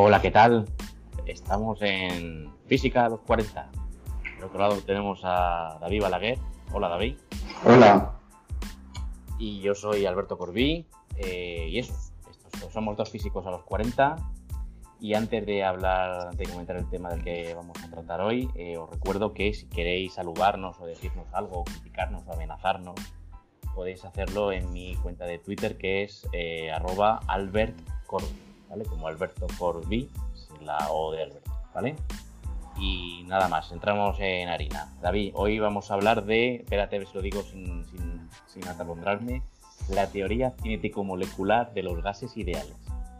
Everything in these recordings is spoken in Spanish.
Hola, ¿qué tal? Estamos en Física a los 40. Por otro lado tenemos a David Balaguer. Hola, David. Hola. Y yo soy Alberto Corbí. eh, y eso, estos somos dos físicos a los 40. Y antes de hablar, de comentar el tema del que vamos a tratar hoy, eh, os recuerdo que si queréis saludarnos o decirnos algo, criticarnos o amenazarnos, podéis hacerlo en mi cuenta de Twitter que es eh, arroba albertcorbi, ¿vale? Como Alberto Corbi, sin la O de Alberto, ¿vale? Y nada más, entramos en harina. David, hoy vamos a hablar de, espérate si lo digo sin, sin, sin atolondrarme, la teoría cinético-molecular de los gases ideales.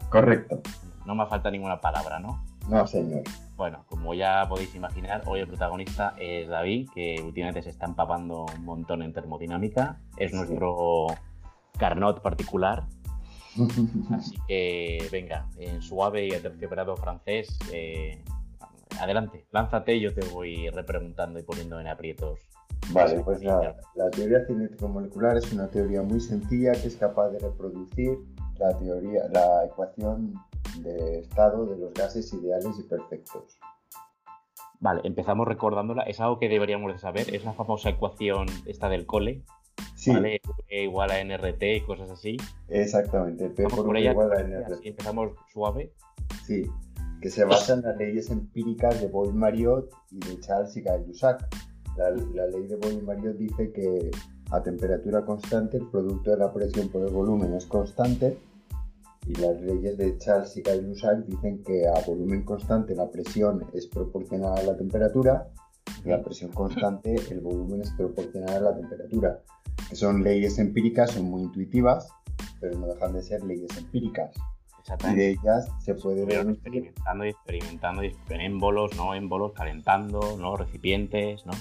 Correcto. No me falta ninguna palabra, ¿no? No, señor. Bueno, como ya podéis imaginar, hoy el protagonista es David, que últimamente se está empapando un montón en termodinámica. Es Sí. nuestro Carnot particular. Así que venga, en suave y aterciopelado francés, eh, adelante, lánzate y yo te voy repreguntando y poniendo en aprietos. Vale, pues nada. La teoría cinético-molecular es una teoría muy sencilla que es capaz de reproducir la teoría, la ecuación de estado de los gases ideales y perfectos. Vale, empezamos recordándola. Es algo que deberíamos de saber. Es la famosa ecuación esta del cole, Sí, ¿vale? E igual a NRT y cosas así. exactamente. P por por ella. igual a Así NR. empezamos suave. Sí, que se basa en las leyes empíricas de Boyle-Mariot y de Charles y Gay-Lussac. La, la ley de Boyle-Mariot dice que a temperatura constante el producto de la presión por el volumen es constante y las leyes de Charles y Gay-Lussac dicen que a volumen constante la presión es proporcional a la temperatura y a presión constante el volumen es proporcional a la temperatura. Son leyes empíricas, son muy intuitivas, pero no dejan de ser leyes empíricas. Y de ellas se puede deducir experimentando y experimentando, y en émbolos, no émbolos, calentando, no recipientes, ¿no?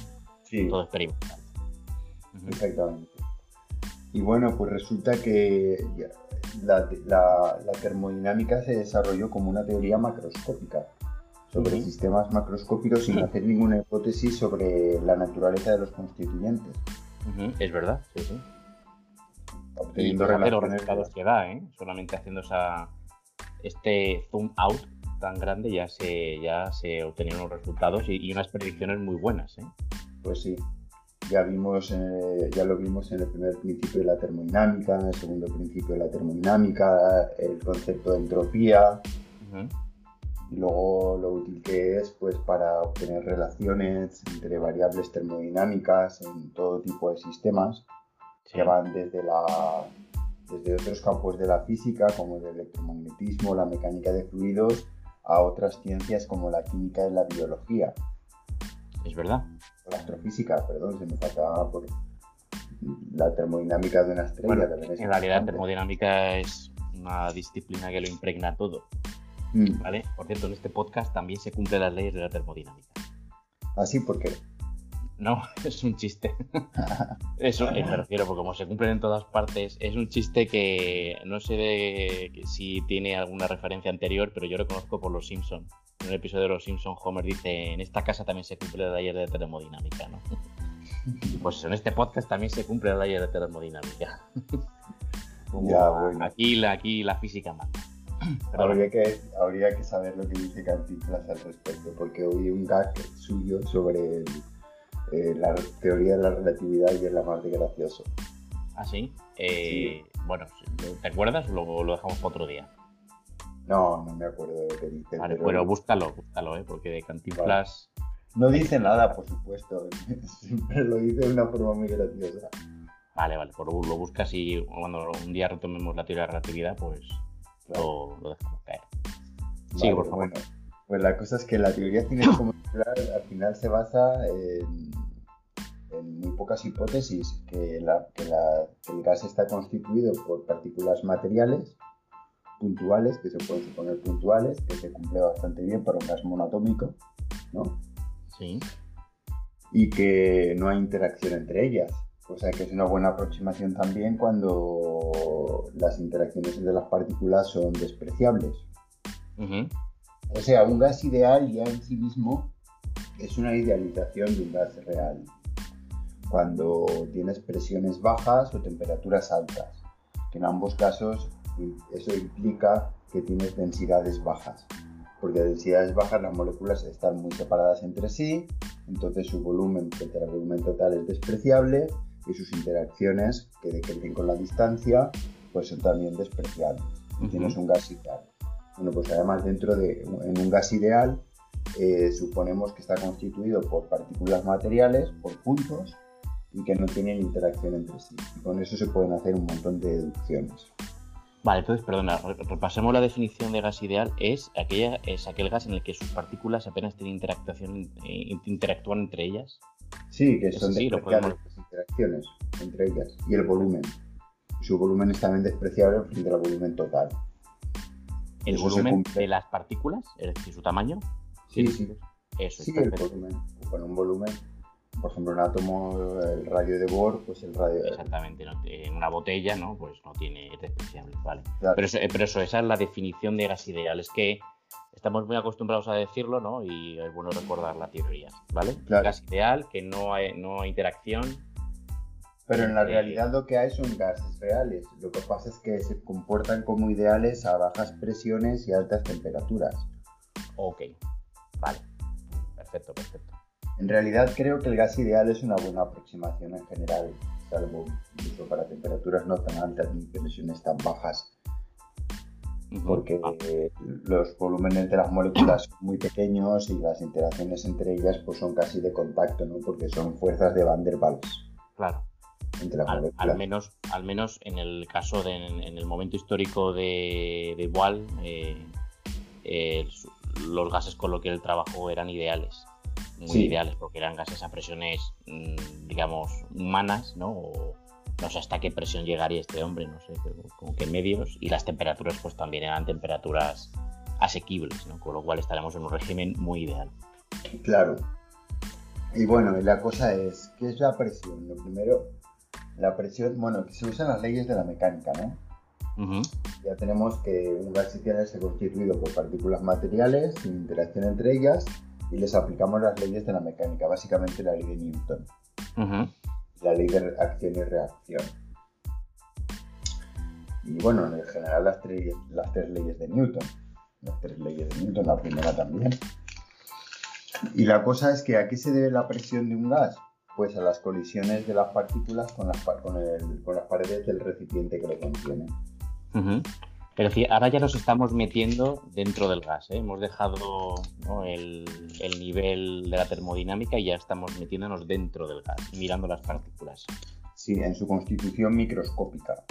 Sí, Todo experimental. Ujú. exactamente. Y bueno, pues resulta que la, la- la termodinámica se desarrolló como una teoría macroscópica sobre sistemas macroscópicos sin hacer ninguna hipótesis sobre la naturaleza de los constituyentes, Es verdad, sí, sí. Obteniendo los resultados que da, ¿eh? Solamente haciendo esa, este zoom out tan grande ya se, ya se obtenieron los resultados y, y unas predicciones muy buenas, ¿eh? Pues sí, ya vimos, eh, ya lo vimos en el primer principio de la termodinámica, en el segundo principio de la termodinámica, el concepto de entropía. Y luego lo útil que es pues para obtener relaciones entre variables termodinámicas en todo tipo de sistemas Sí. que van desde la desde otros campos de la física como el electromagnetismo, la mecánica de fluidos a otras ciencias como la química y la biología, Es verdad. la astrofísica, perdón, se me faltaba por la termodinámica de una estrella Bueno, en realidad termodinámica es una disciplina que lo impregna todo, Mm, ¿vale? Por cierto, en este podcast también se cumplen las leyes de la termodinámica. Así porque No, es un chiste. Eso eh, me refiero, porque como se cumplen en todas partes, es un chiste que no sé de que si tiene alguna referencia anterior, pero yo lo conozco por Los Simpson. En un episodio de Los Simpson, Homer dice, en esta casa también se cumple la ley de termodinámica, ¿no? Pues en este podcast también se cumple la ley de termodinámica. Como Ya, bueno. aquí, la, aquí la física manda. Habría que, habría que saber lo que dice Cantinflas al respecto, porque oí un gag suyo sobre el- eh, la teoría de la relatividad y es la más de gracioso. así. eh, Bueno, ¿te acuerdas o lo, lo dejamos para otro día? No, no me acuerdo de lo que dice. Vale, pero bueno, búscalo, búscalo, ¿eh? porque de Cantinflas... No dice nada, por supuesto. Siempre lo dice de una forma muy graciosa. Vale, vale, pues lo buscas y cuando un día retomemos la teoría de la relatividad, pues. Lo, lo dejamos caer. Vale, Sí, por favor. Bueno, pues la cosa es que la teoría cinético-molecular al final se basa en, en muy pocas hipótesis, que, la- que la- que el gas está constituido por partículas materiales puntuales, que se pueden suponer puntuales, que se cumple bastante bien para un gas monoatómico, ¿no? Sí, y que no hay interacción entre ellas. O sea que es una buena aproximación también cuando las interacciones entre las partículas son despreciables. O sea, un gas ideal ya en sí mismo es una idealización de un gas real. Cuando tienes presiones bajas o temperaturas altas, que en ambos casos eso implica que tienes densidades bajas. porque a densidades bajas las moléculas están muy separadas entre sí, entonces su volumen frente al volumen total es despreciable y sus interacciones que decrecen con la distancia pues son también despreciables. Tienes un gas ideal. Bueno, pues además dentro de en un gas ideal eh, suponemos que está constituido por partículas materiales, por puntos, y que no tienen interacción entre sí. Y con eso se pueden hacer un montón de deducciones. Vale, entonces, perdona, repasemos la definición de gas ideal. Es, aquella, es aquel gas en el que sus partículas apenas tienen interactuación, eh, interactúan entre ellas. Sí, que son despreciables las interacciones entre ellas. Y el volumen. Su volumen es también despreciable frente al volumen total. ¿El volumen de las partículas? Es decir, su tamaño. Sí, sí. Eso sí, el volumen. Con un volumen por ejemplo, un átomo, el radio de Bohr, pues el radio. Exactamente, en una botella, ¿no? Pues no tiene, es despreciable, ¿vale? Pero, eso, pero eso, esa es la definición de gas ideal, es que estamos muy acostumbrados a decirlo, ¿no? Y es bueno recordar la teoría, ¿vale? Gas ideal, que no hay, no hay interacción. Pero en la realidad lo que hay son gases reales. Lo que pasa es que se comportan como ideales a bajas presiones y altas temperaturas. Ok, vale. Perfecto, perfecto. En realidad creo que el gas ideal es una buena aproximación en general, salvo incluso para temperaturas no tan altas ni presiones tan bajas, porque ah. los volúmenes de las moléculas son muy pequeños y las interacciones entre ellas pues son casi de contacto, ¿no? porque son fuerzas de Van der Waals. Claro. Al, al, menos, al menos en el caso de en, el momento histórico de, de eh, eh, los gases con los que él trabajó eran ideales muy ideales porque eran gases a presiones, mm, digamos, humanas, ¿no? O, no sé hasta qué presión llegaría este hombre, no sé, como que medios, y las temperaturas pues también eran temperaturas asequibles, ¿no? Con lo cual estaremos en un régimen muy ideal. Claro. Y bueno, la cosa es, ¿qué es la presión? Lo primero, la presión, bueno, se usan las leyes de la mecánica, ¿no? Ya tenemos que un gas ideal está constituido por partículas materiales sin interacción entre ellas y les aplicamos las leyes de la mecánica, básicamente la ley de Newton, la ley de acción y reacción. Y bueno, en general las tres, las tres leyes de Newton, las tres leyes de Newton, la primera también. Y la cosa es que a qué se debe la presión de un gas? Pues a las colisiones de las partículas con las, con, las paredes del recipiente que lo contiene. Pero ahora ya nos estamos metiendo dentro del gas. ¿eh? Hemos dejado el, nivel de la termodinámica y ya estamos metiéndonos dentro del gas, mirando las partículas. Sí, en su constitución microscópica.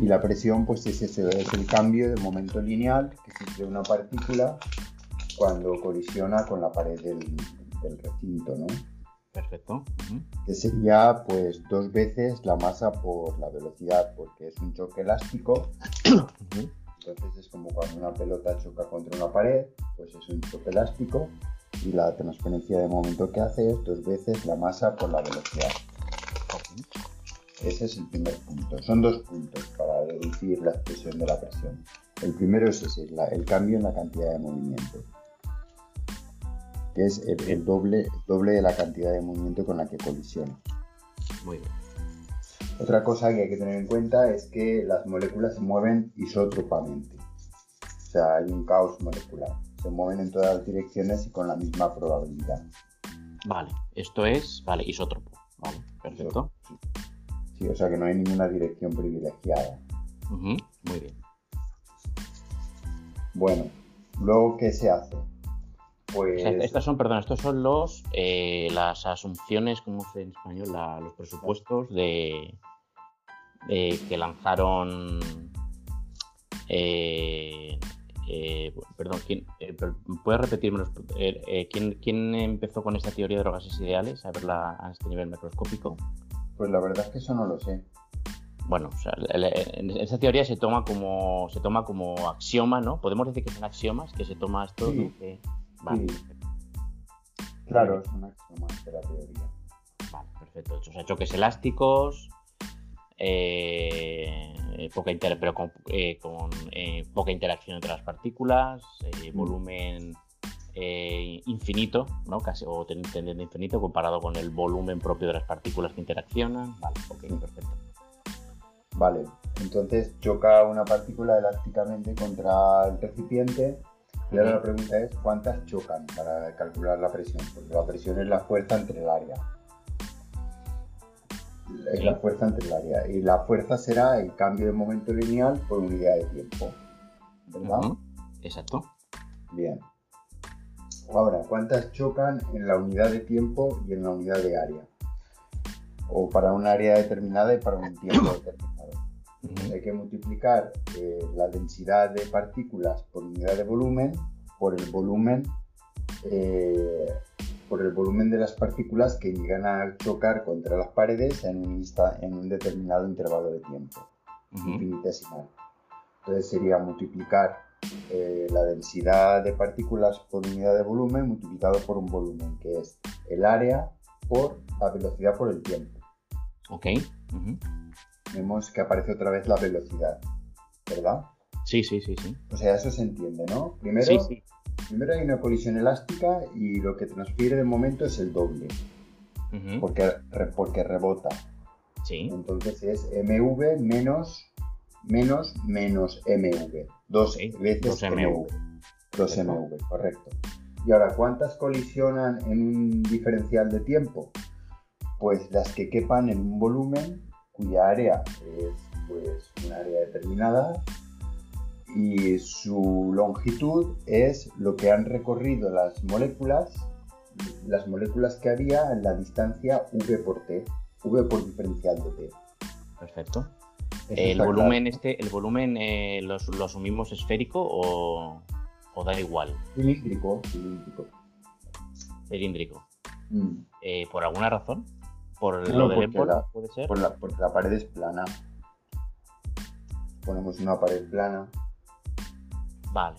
Y la presión, pues es ese, es el cambio de momento lineal que sufre una partícula cuando colisiona con la pared del, del recinto, ¿no? Perfecto. Que sería pues dos veces la masa por la velocidad, porque es un choque elástico. Entonces es como cuando una pelota choca contra una pared, pues es un choque elástico y la transferencia de momento que hace es dos veces la masa por la velocidad. Ese es el primer punto. Son dos puntos para deducir la expresión de la presión. El primero es ese, el cambio en la cantidad de movimiento que es el, doble, doble de la cantidad de movimiento con la que colisiona. Muy bien. Otra cosa que hay que tener en cuenta es que las moléculas se mueven isótropamente. O sea, hay un caos molecular. Se mueven en todas las direcciones y con la misma probabilidad. Vale, esto es, vale, isótropo. Vale, perfecto. Sí, o sea que no hay ninguna dirección privilegiada. muy bien. Bueno, luego, ¿qué se hace? Pues estas son, perdón, estos son los eh, las asunciones, ¿cómo se en español? los presupuestos de, que lanzaron. Eh, eh, perdón, ¿quién, ¿puedes repetirme ¿quién, ¿quién, empezó con esta teoría de gases ideales a verla a este nivel microscópico? Pues la verdad es que eso no lo sé. Bueno, o sea, esa teoría se toma como se toma como axioma, ¿no? Podemos decir que son axiomas, que se toma esto Claro, es un axioma de la teoría. Vale, perfecto. O sea, choques elásticos, eh, poca pero con, eh, eh, poca interacción entre las partículas, mm. volumen infinito, ¿no? Casi, o tendiente infinito comparado con el volumen propio de las partículas que interaccionan. Vale, ok, perfecto. Vale, entonces choca una partícula elásticamente contra el recipiente y ahora la pregunta es cuántas chocan para calcular la presión, porque la presión es la fuerza entre el área. Es la fuerza entre el área y la fuerza será el cambio de momento lineal por unidad de tiempo. ¿Verdad? Exacto. Bien. Ahora, ¿cuántas chocan en la unidad de tiempo y en la unidad de área? O para un área determinada y para un tiempo determinado. Hay que multiplicar eh, la densidad de partículas por unidad de volumen por el volumen eh, por el volumen de las partículas que llegan a chocar contra las paredes en un, en un determinado intervalo de tiempo infinitesimal. Entonces sería multiplicar eh, la densidad de partículas por unidad de volumen multiplicado por un volumen, que es el área por la velocidad por el tiempo. Ok. Vemos que aparece otra vez la velocidad, ¿verdad? Sí, sí, sí, sí. O sea, eso se entiende, ¿no? Primero, primero hay una colisión elástica y lo que transfiere de momento es el doble, porque, porque rebota. Sí. Entonces es mv menos menos menos mv. Dos veces mv. Dos mv, correcto. Y ahora, ¿cuántas colisionan en un diferencial de tiempo? Pues las que quepan en un volumen cuya área es pues, un área determinada y su longitud es lo que han recorrido las moléculas, las moléculas que había en la distancia v por t, v por diferencial de t. Perfecto. el volumen este, el volumen eh, lo, asumimos esférico o, da igual. Cilíndrico, cilíndrico. Cilíndrico. Mm. Eh, ¿Por alguna razón? ¿Por lo del ébola, puede ser? Por la, porque la pared es plana. Ponemos una pared plana. Vale.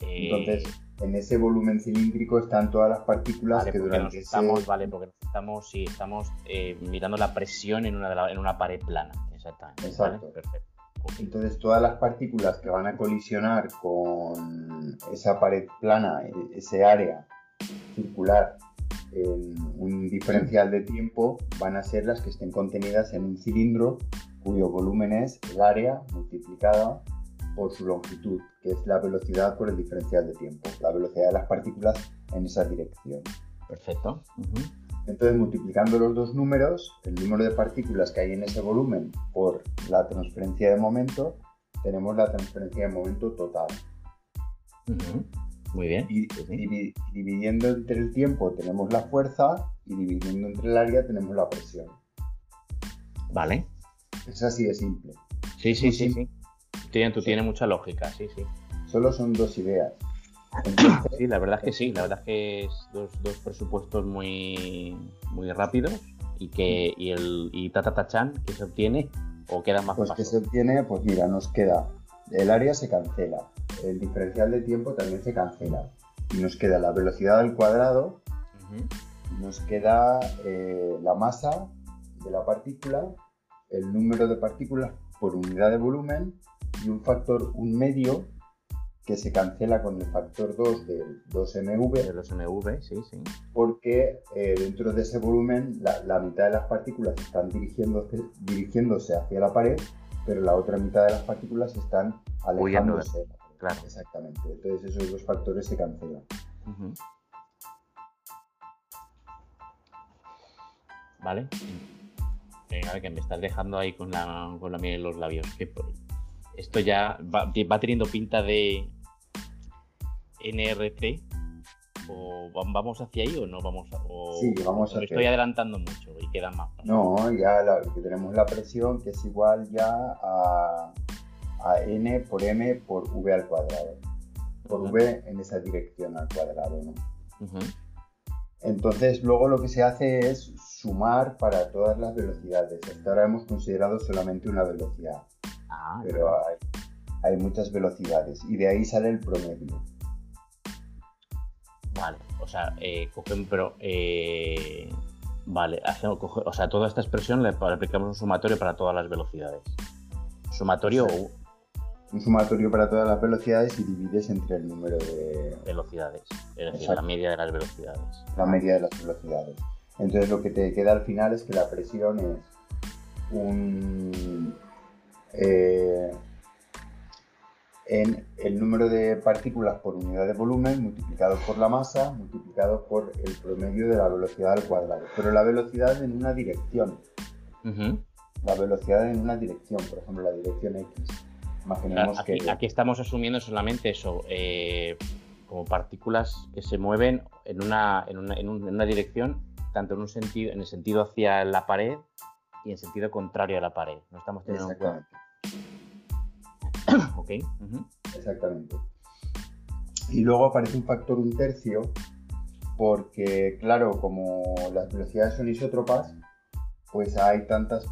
Entonces, eh, en ese volumen cilíndrico están todas las partículas que durante estamos, Vale, porque estamos, sí, estamos eh, mirando la presión en una, en una pared plana. Exactamente. Exacto. Perfecto. Entonces, todas las partículas que van a colisionar con esa pared plana, e, ese área circular en un diferencial de tiempo van a ser las que estén contenidas en un cilindro cuyo volumen es el área multiplicada por su longitud, que es la velocidad por el diferencial de tiempo, la velocidad de las partículas en esa dirección. Perfecto. Entonces, multiplicando los dos números, el número de partículas que hay en ese volumen por la transferencia de momento, tenemos la transferencia de momento total. Muy bien. Y, dividiendo entre el tiempo tenemos la fuerza y dividiendo entre el área tenemos la presión. Vale. Es así de simple. Sí, sí, sí, sí. Tiene, tú tiene mucha lógica, sí, sí. Solo son dos ideas. sí, la verdad es que sí, la verdad es que es dos, dos presupuestos muy, muy rápidos y que y el y chan que se obtiene o queda más Pues que se obtiene, pues mira, nos queda el área se cancela, el diferencial de tiempo también se cancela. Y nos queda la velocidad al cuadrado, nos queda eh, la masa de la partícula, el número de partículas por unidad de volumen y un factor, un medio, que se cancela con el factor 2 del 2mv. De 2mv, sí, sí. Porque eh, dentro de ese volumen la, mitad de las partículas están dirigiéndose, dirigiéndose hacia la pared pero la otra mitad de las partículas están alejándose. Claro. Exactamente. Entonces esos dos factores se cancelan. Vale. Venga, que me estás dejando ahí con la, con la miel en los labios. esto ya va, va teniendo pinta de NRT ¿O vamos hacia ahí o no vamos a, sí, vamos me estoy adelantando mucho y queda más. No, ya tenemos la presión que es igual ya a, n por m por v al cuadrado. Por v en esa dirección al cuadrado, ¿no? Entonces, luego lo que se hace es sumar para todas las velocidades. Hasta ahora hemos considerado solamente una velocidad. Ah, pero hay, hay muchas velocidades y de ahí sale el promedio. Vale, o sea, eh, cogen, pero. Eh, vale, hacemos, o sea, toda esta expresión le, aplicamos un sumatorio para todas las velocidades. ¿Sumatorio o.? Un sumatorio para todas las velocidades y divides entre el número de. Velocidades. Es decir, la media de las velocidades. La media de las velocidades. Entonces, lo que te queda al final es que la presión es un, eh, en el número de partículas por unidad de volumen multiplicado por la masa multiplicado por el promedio de la velocidad al cuadrado. Pero la velocidad en una dirección. La velocidad en una dirección, por ejemplo, la dirección X. Imaginemos aquí, que... aquí estamos asumiendo solamente eso, eh, como partículas que se mueven en una, en una, en una dirección, tanto en un sentido, en el sentido hacia la pared y en sentido contrario a la pared. No estamos teniendo Exactamente. ok. Exactamente. Y luego aparece un factor un tercio, porque claro, como las velocidades son isótropas, pues hay tantas,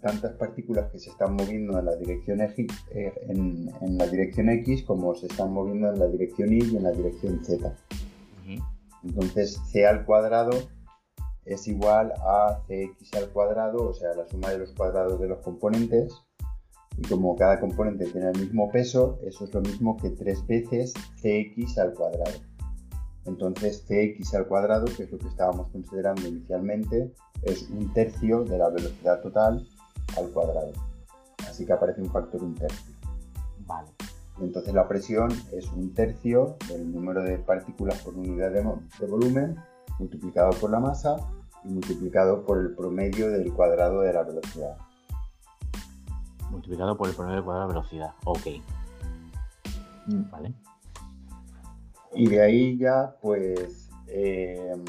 tantas partículas que se están moviendo en la dirección X, eh, en, la dirección X como se están moviendo en la dirección Y y en la dirección Z. Entonces C al cuadrado es igual a Cx al cuadrado, o sea, la suma de los cuadrados de los componentes, y como cada componente tiene el mismo peso, eso es lo mismo que tres veces cx al cuadrado. Entonces cx al cuadrado, que es lo que estábamos considerando inicialmente, es un tercio de la velocidad total al cuadrado. Así que aparece un factor un tercio. Vale. Entonces la presión es un tercio del número de partículas por unidad de, de volumen multiplicado por la masa y multiplicado por el promedio del cuadrado de la velocidad multiplicado por el promedio de cuadrado de velocidad. Ok. Mm. Vale. Y de ahí ya, pues, em,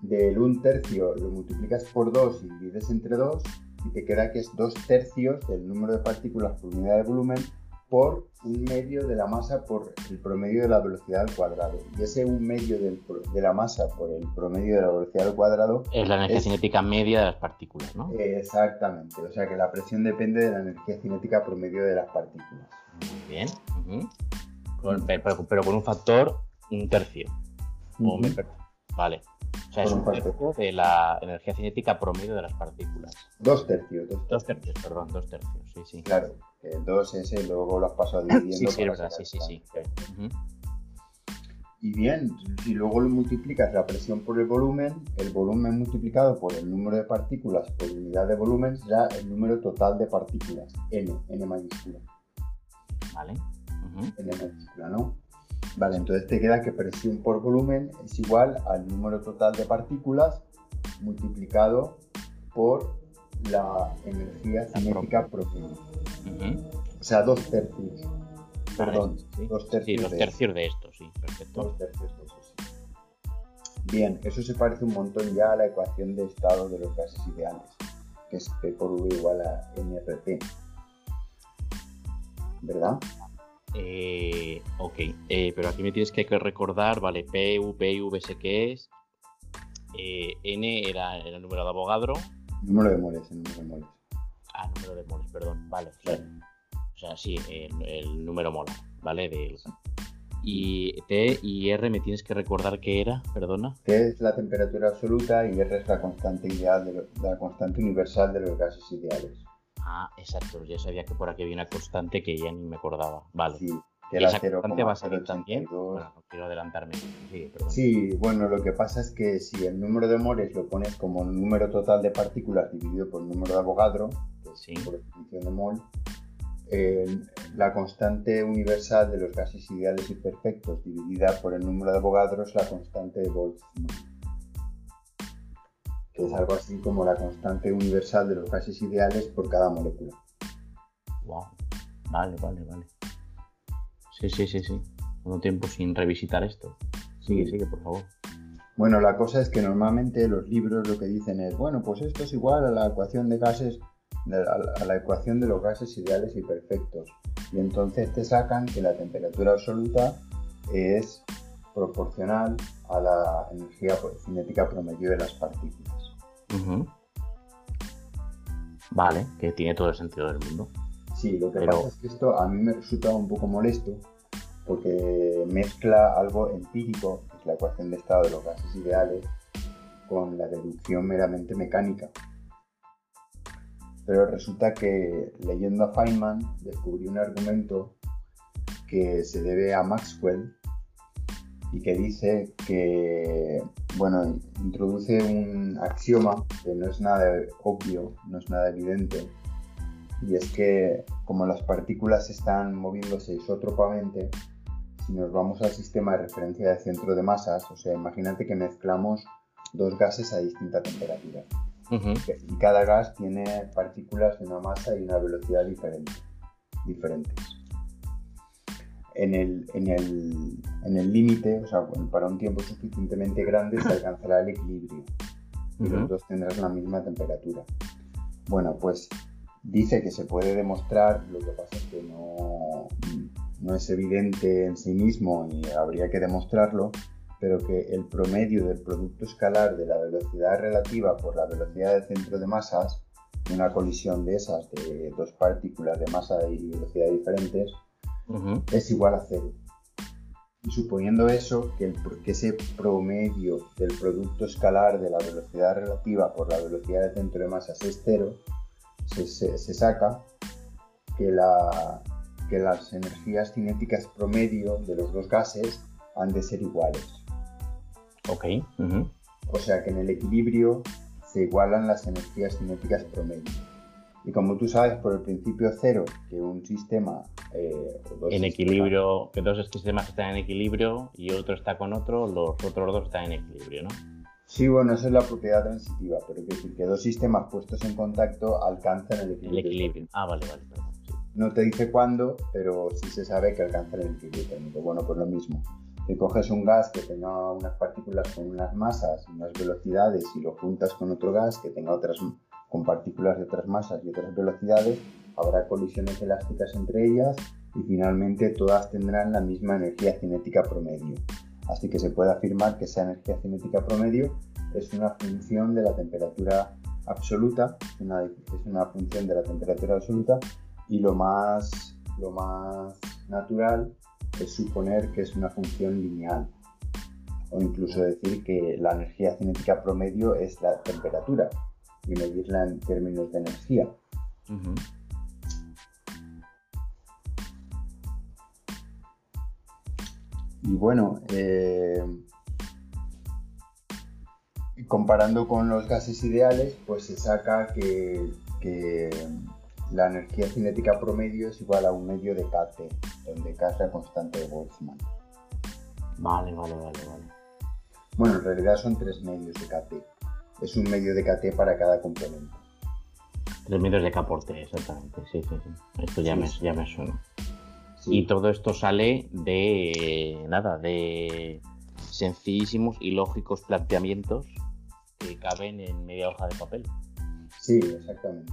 del un tercio lo multiplicas por 2 y divides entre 2 y te queda que es 2 tercios del número de partículas por unidad de volumen por un medio de la masa por el promedio de la velocidad al cuadrado. Y ese un medio de la masa por el promedio de la velocidad al cuadrado... Es la energía cinética media de las partículas, ¿no? Exactamente. O sea que la presión depende de la energía cinética promedio de las partículas. Bien. pero, con un factor un tercio. Vale. O sea, es un tercio de la energía cinética promedio de las partículas. Dos tercios. Dos tercios, perdón, dos tercios, sí, sí. Claro, el 2 ese luego lo has pasado dividiendo. sí, sí, verdad, sí, sí, sí. Y bien, si luego lo multiplicas la presión por el volumen, el volumen multiplicado por el número de partículas por unidad de volumen será el número total de partículas, n, n mayúscula. Vale. n mayúscula, ¿no? Vale, entonces te queda que presión por volumen es igual al número total de partículas multiplicado por la energía cinética profunda. O sea, dos tercios. Perdón, dos tercios. Sí, dos tercios de, esto, sí, perfecto. Dos tercios de eso, sí. Bien, eso se parece un montón ya a la ecuación de estado de los gases ideales, que es P por V igual a NRT. ¿Verdad? Eh, ok, eh, pero aquí me tienes que recordar, vale, P, U, P, V sé qué es. Eh, N era, el número de Avogadro. Número de moles, el número de moles. Ah, número de moles, perdón, vale. O sea, sí, el, número molar, ¿vale? De, y T y R me tienes que recordar qué era, perdona. T es la temperatura absoluta y R es la constante ideal de la constante universal de los gases ideales. Ah, exacto. Ya sabía que por aquí había una constante que ya ni me acordaba. Vale. Sí, que esa constante va a salir también. Bueno, no quiero adelantarme. Sí, sí, bueno, lo que pasa es que si el número de moles lo pones como número total de partículas dividido por el número de Avogadro, que es por definición de mol, la constante universal de los gases ideales y perfectos dividida por el número de Avogadro es la constante de Boltzmann que es algo así como la constante universal de los gases ideales por cada molécula. Wow. Vale, vale, vale. Sí, sí, sí, sí. Un tiempo sin revisitar esto. Sigue, sigue, por favor. Bueno, la cosa es que normalmente los libros lo que dicen es, bueno, pues esto es igual a la ecuación de gases, a la ecuación de los gases ideales y perfectos. Y entonces te sacan que la temperatura absoluta es proporcional a la energía cinética promedio de las partículas. Vale, que tiene todo el sentido del mundo. Sí, lo que pasa es que esto a mí me resulta un poco molesto porque mezcla algo empírico, que es la ecuación de estado de los gases ideales, con la deducción meramente mecánica. Pero resulta que leyendo a Feynman descubrí un argumento que se debe a Maxwell y que dice que, bueno, introduce un axioma que no es nada obvio, no es nada evidente, y es que como las partículas están moviéndose isótropamente, si nos vamos al sistema de referencia de centro de masas, o sea, imagínate que mezclamos dos gases a distinta temperatura. Y cada gas tiene partículas de una masa y una velocidad diferente, diferentes. En el límite, o sea, para un tiempo suficientemente grande, se alcanzará el equilibrio y los dos tendrán la misma temperatura. Bueno, pues dice que se puede demostrar, lo que pasa es que no, no es evidente en sí mismo y habría que demostrarlo, pero que el promedio del producto escalar de la velocidad relativa por la velocidad del centro de masas, una colisión de esas de dos partículas de masa y velocidad diferentes, es igual a cero. Y suponiendo eso, que, que ese promedio del producto escalar de la velocidad relativa por la velocidad del centro de masas es cero, se, saca que, la, que las energías cinéticas promedio de los dos gases han de ser iguales. Ok. O sea que en el equilibrio se igualan las energías cinéticas promedio. Y como tú sabes por el principio cero que un sistema... Eh, en equilibrio, que dos sistemas están en equilibrio y otro está con otro, los otros dos están en equilibrio, ¿no? Sí, bueno, esa es la propiedad transitiva, pero quiere decir que dos sistemas puestos en contacto alcanzan el equilibrio. El equilibrio. Ah, vale, vale. No te dice cuándo, pero sí se sabe que alcanzan el equilibrio térmico. Bueno, pues lo mismo. Si coges un gas que tenga unas partículas con unas masas y unas velocidades y lo juntas con otro gas que tenga otras con partículas de otras masas y otras velocidades, habrá colisiones elásticas entre ellas y finalmente todas tendrán la misma energía cinética promedio. Así que se puede afirmar que esa energía cinética promedio es una función de la temperatura absoluta, es una función de la temperatura absoluta y lo más, lo más natural es suponer que es una función lineal o incluso decir que la energía cinética promedio es la temperatura y medirla en términos de energía. Y bueno, eh, comparando con los gases ideales, pues se saca que, la energía cinética promedio es igual a un medio de KT, donde K es la constante de Boltzmann. Vale, vale, vale, vale. Bueno, en realidad son tres medios de KT. Es un medio de KT para cada componente. Tres medios de K por T, exactamente. Sí, sí, sí. Esto ya, me, ya me suena. Y todo esto sale de nada, de sencillísimos y lógicos planteamientos que caben en media hoja de papel. Sí, exactamente.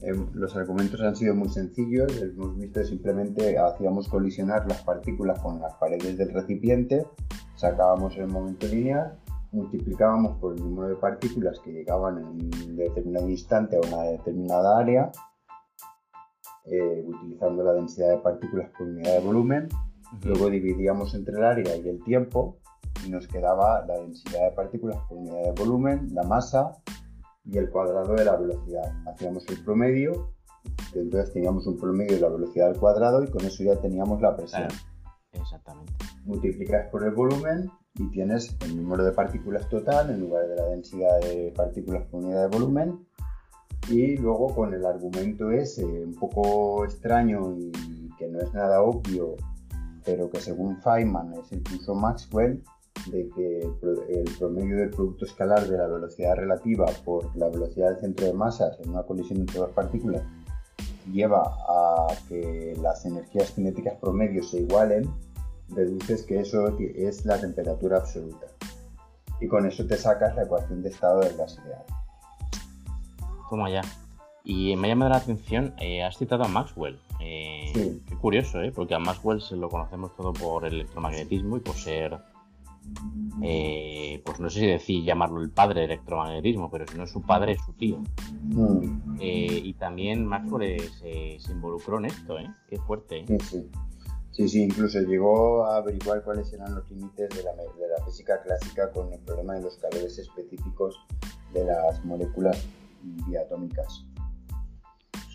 Em, los argumentos han sido muy sencillos. Hemos visto simplemente hacíamos colisionar las partículas con las paredes del recipiente, sacábamos el momento lineal, multiplicábamos por el número de partículas que llegaban en un determinado instante a una determinada área eh, utilizando la densidad de partículas por unidad de volumen. Luego dividíamos entre el área y el tiempo y nos quedaba la densidad de partículas por unidad de volumen, la masa y el cuadrado de la velocidad. Hacíamos el promedio, entonces teníamos un promedio de la velocidad al cuadrado y con eso ya teníamos la presión. Exactamente. Multiplicas por el volumen y tienes el número de partículas total en lugar de la densidad de partículas por unidad de volumen. Y luego con el argumento ese un poco extraño y que no es nada obvio, pero que según Feynman es el usó Maxwell, de que el promedio del producto escalar de la velocidad relativa por la velocidad del centro de masas en una colisión entre dos partículas lleva a que las energías cinéticas promedio se igualen, deduces que eso es la temperatura absoluta. Y con eso te sacas la ecuación de estado del gas ideal. Toma ya. Y me ha llamado la atención, eh, has citado a Maxwell. Eh, sí. Qué curioso, ¿eh? porque a Maxwell se lo conocemos todo por el electromagnetismo y por ser, eh, pues no sé si decir llamarlo el padre del electromagnetismo, pero si no es su padre, es su tío. Mm. y también Maxwell se, involucró en esto, ¿eh? Qué fuerte. Sí, sí. Sí, sí, incluso llegó a averiguar cuáles eran los límites de la, de la física clásica con el problema de los calores específicos de las moléculas diatómicas.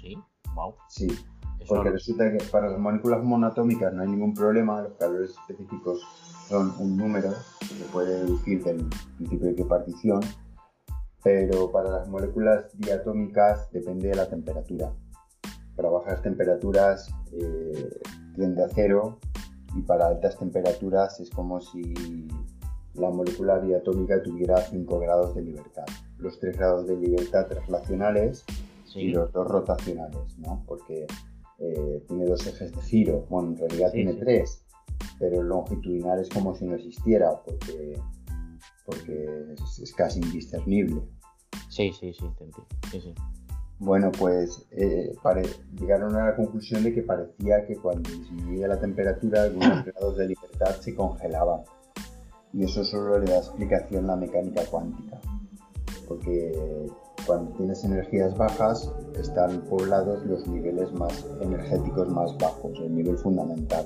Sí, wow. Sí, porque resulta que para las moléculas monoatómicas no hay ningún problema, los calores específicos son un número que se puede deducir del principio de equipartición, pero para las moléculas diatómicas depende de la temperatura. Para bajas temperaturas eh, tiende a cero y para altas temperaturas es como si la molécula diatómica tuviera 5 grados de libertad. Los 3 grados de libertad relacionales y los dos rotacionales, ¿no? Porque eh, tiene dos ejes de giro, bueno, en realidad tiene tres, pero el longitudinal es como si no existiera, porque, porque es, casi indiscernible. Sí, sí, sí, sí, sí. Bueno, pues eh, llegaron a la conclusión de que parecía que cuando disminuía la temperatura algunos grados de libertad se congelaban. Y eso solo le da explicación la mecánica cuántica. Porque cuando tienes energías bajas están poblados los niveles más energéticos más bajos, el nivel fundamental.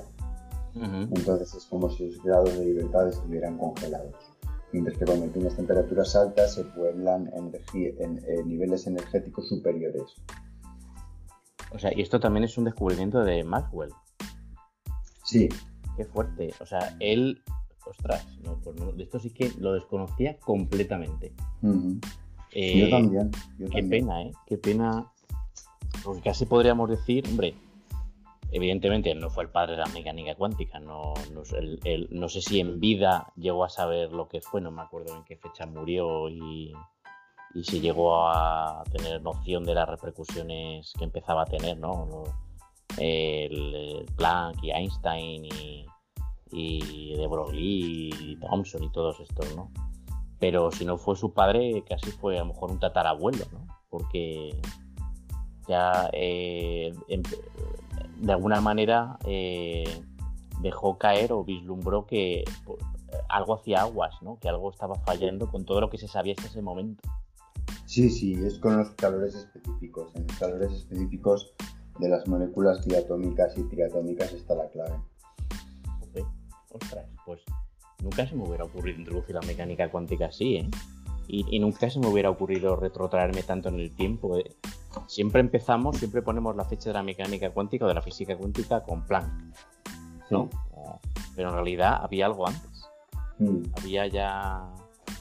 Entonces es como si los grados de libertad estuvieran congelados. Mientras que cuando tienes temperaturas altas se pueblan en, en niveles energéticos superiores. O sea, y esto también es un descubrimiento de Maxwell. Sí. Qué fuerte. O sea, él, ostras, no, pues esto sí que lo desconocía completamente. Eh, yo también. qué pena, ¿eh? Qué pena. Porque casi podríamos decir, hombre, evidentemente no fue el padre de la mecánica cuántica, no, sé si en vida llegó a saber lo que fue, no me acuerdo en qué fecha murió y, si llegó a tener noción de las repercusiones que empezaba a tener, ¿no? Planck y Einstein y, y de Broglie y Thomson y todos estos, ¿no? pero si no fue su padre, casi fue a lo mejor un tatarabuelo, ¿no? Porque ya eh, de alguna manera eh, dejó caer o vislumbró que pues, algo hacía aguas, ¿no? Que algo estaba fallando con todo lo que se sabía hasta ese momento. Sí, sí, es con los calores específicos. En los calores específicos de las moléculas diatómicas y triatómicas está la clave. Ostras, pues nunca se me hubiera ocurrido introducir la mecánica cuántica así, ¿eh? Y, nunca se me hubiera ocurrido retrotraerme tanto en el tiempo. ¿eh? Siempre empezamos, siempre ponemos la fecha de la mecánica cuántica o de la física cuántica con Planck, ¿no? Pero en realidad había algo antes. Mm. Había ya...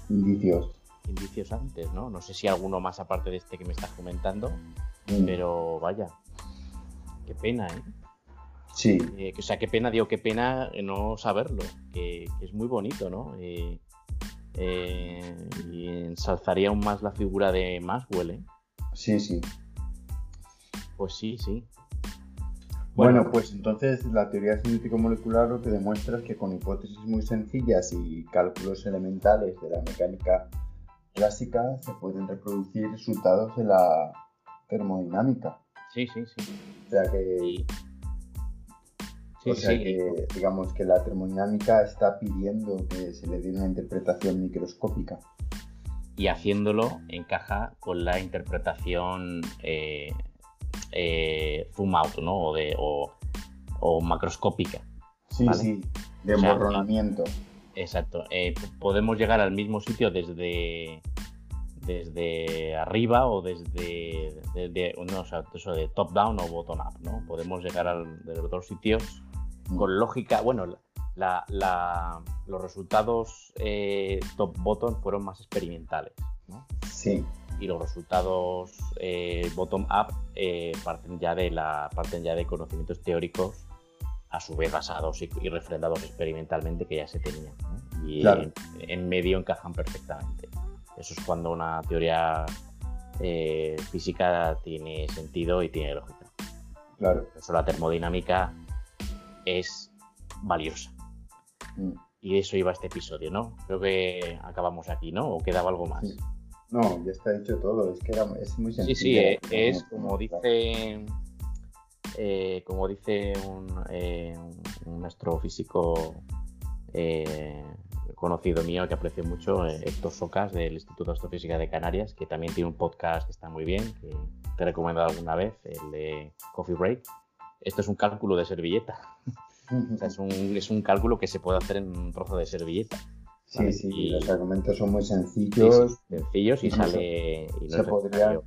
Indicios. Indicios antes, ¿no? No sé si alguno más aparte de este que me estás comentando, mm. pero vaya, qué pena, ¿eh? Sí. Eh, o sea, qué pena, digo, qué pena no saberlo, que, es muy bonito, ¿no? Eh, eh, y ensalzaría aún más la figura de Maxwell, ¿eh? Sí, sí. Pues sí, sí. Bueno, pues entonces la teoría científico-molecular lo que demuestra es que con hipótesis muy sencillas y cálculos elementales de la mecánica clásica se pueden reproducir resultados de la termodinámica. Sí, sí, sí. O sea que o sea que, digamos que la termodinámica está pidiendo que se le dé una interpretación microscópica. Y haciéndolo encaja con la interpretación eh, eh, zoom out, ¿no? O, de, o, macroscópica. Sí, sí, de emborronamiento. exacto. Eh, podemos llegar al mismo sitio desde desde arriba o desde, no, o sea, eso de top down o bottom up, ¿no? Podemos llegar a los dos sitios con lógica, bueno, los resultados eh, top-bottom fueron más experimentales, ¿no? Sí. Y los resultados eh, bottom-up eh, parten, ya de la, parten ya de conocimientos teóricos a su vez basados y, refrendados experimentalmente que ya se tenían. Y en, medio encajan perfectamente. Eso es cuando una teoría física tiene sentido y tiene lógica. Claro. Por eso la termodinámica es valiosa. Y eso iba a este episodio, ¿no? Creo que acabamos aquí, ¿no? ¿O quedaba algo más? No, ya está dicho todo. Es que es muy sencillo. Sí, sí, eh, es como dice, eh, como dice un, eh, un astrofísico conocido mío que aprecio mucho, Héctor Socas del Instituto de Astrofísica de Canarias, que también tiene un podcast que está muy bien, que te he recomendado alguna vez, el de Coffee Break esto es un cálculo de servilleta. es, un, cálculo que se puede hacer en un trozo de servilleta. Sí, sí, los argumentos son muy sencillos. sencillos y, sale. se, podrían,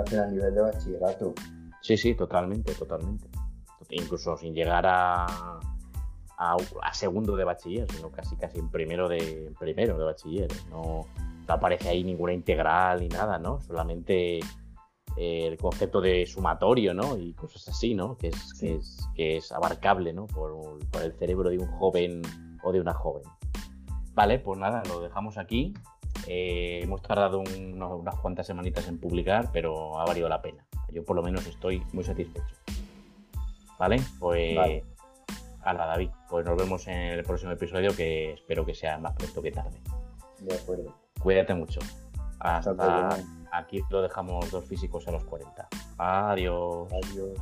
hacer a nivel de bachillerato. Sí, sí, totalmente, totalmente. Incluso sin llegar a, a, segundo de bachiller, sino casi casi en primero de, primero de bachiller. No, no aparece ahí ninguna integral ni nada, ¿no? Solamente eh, el concepto de sumatorio, ¿no? Y cosas así, ¿no? Que es, que es, que es abarcable, ¿no? Por, el cerebro de un joven o de una joven. Vale, pues nada, lo dejamos aquí. Eh, hemos tardado unas cuantas semanitas en publicar, pero ha valido la pena. Yo por lo menos estoy muy satisfecho. ¿Vale? Pues... Vale. David. Pues nos vemos en el próximo episodio que espero que sea más pronto que tarde. De acuerdo. Cuídate mucho. Hasta aquí lo dejamos dos físicos a los 40. Adiós. Adiós.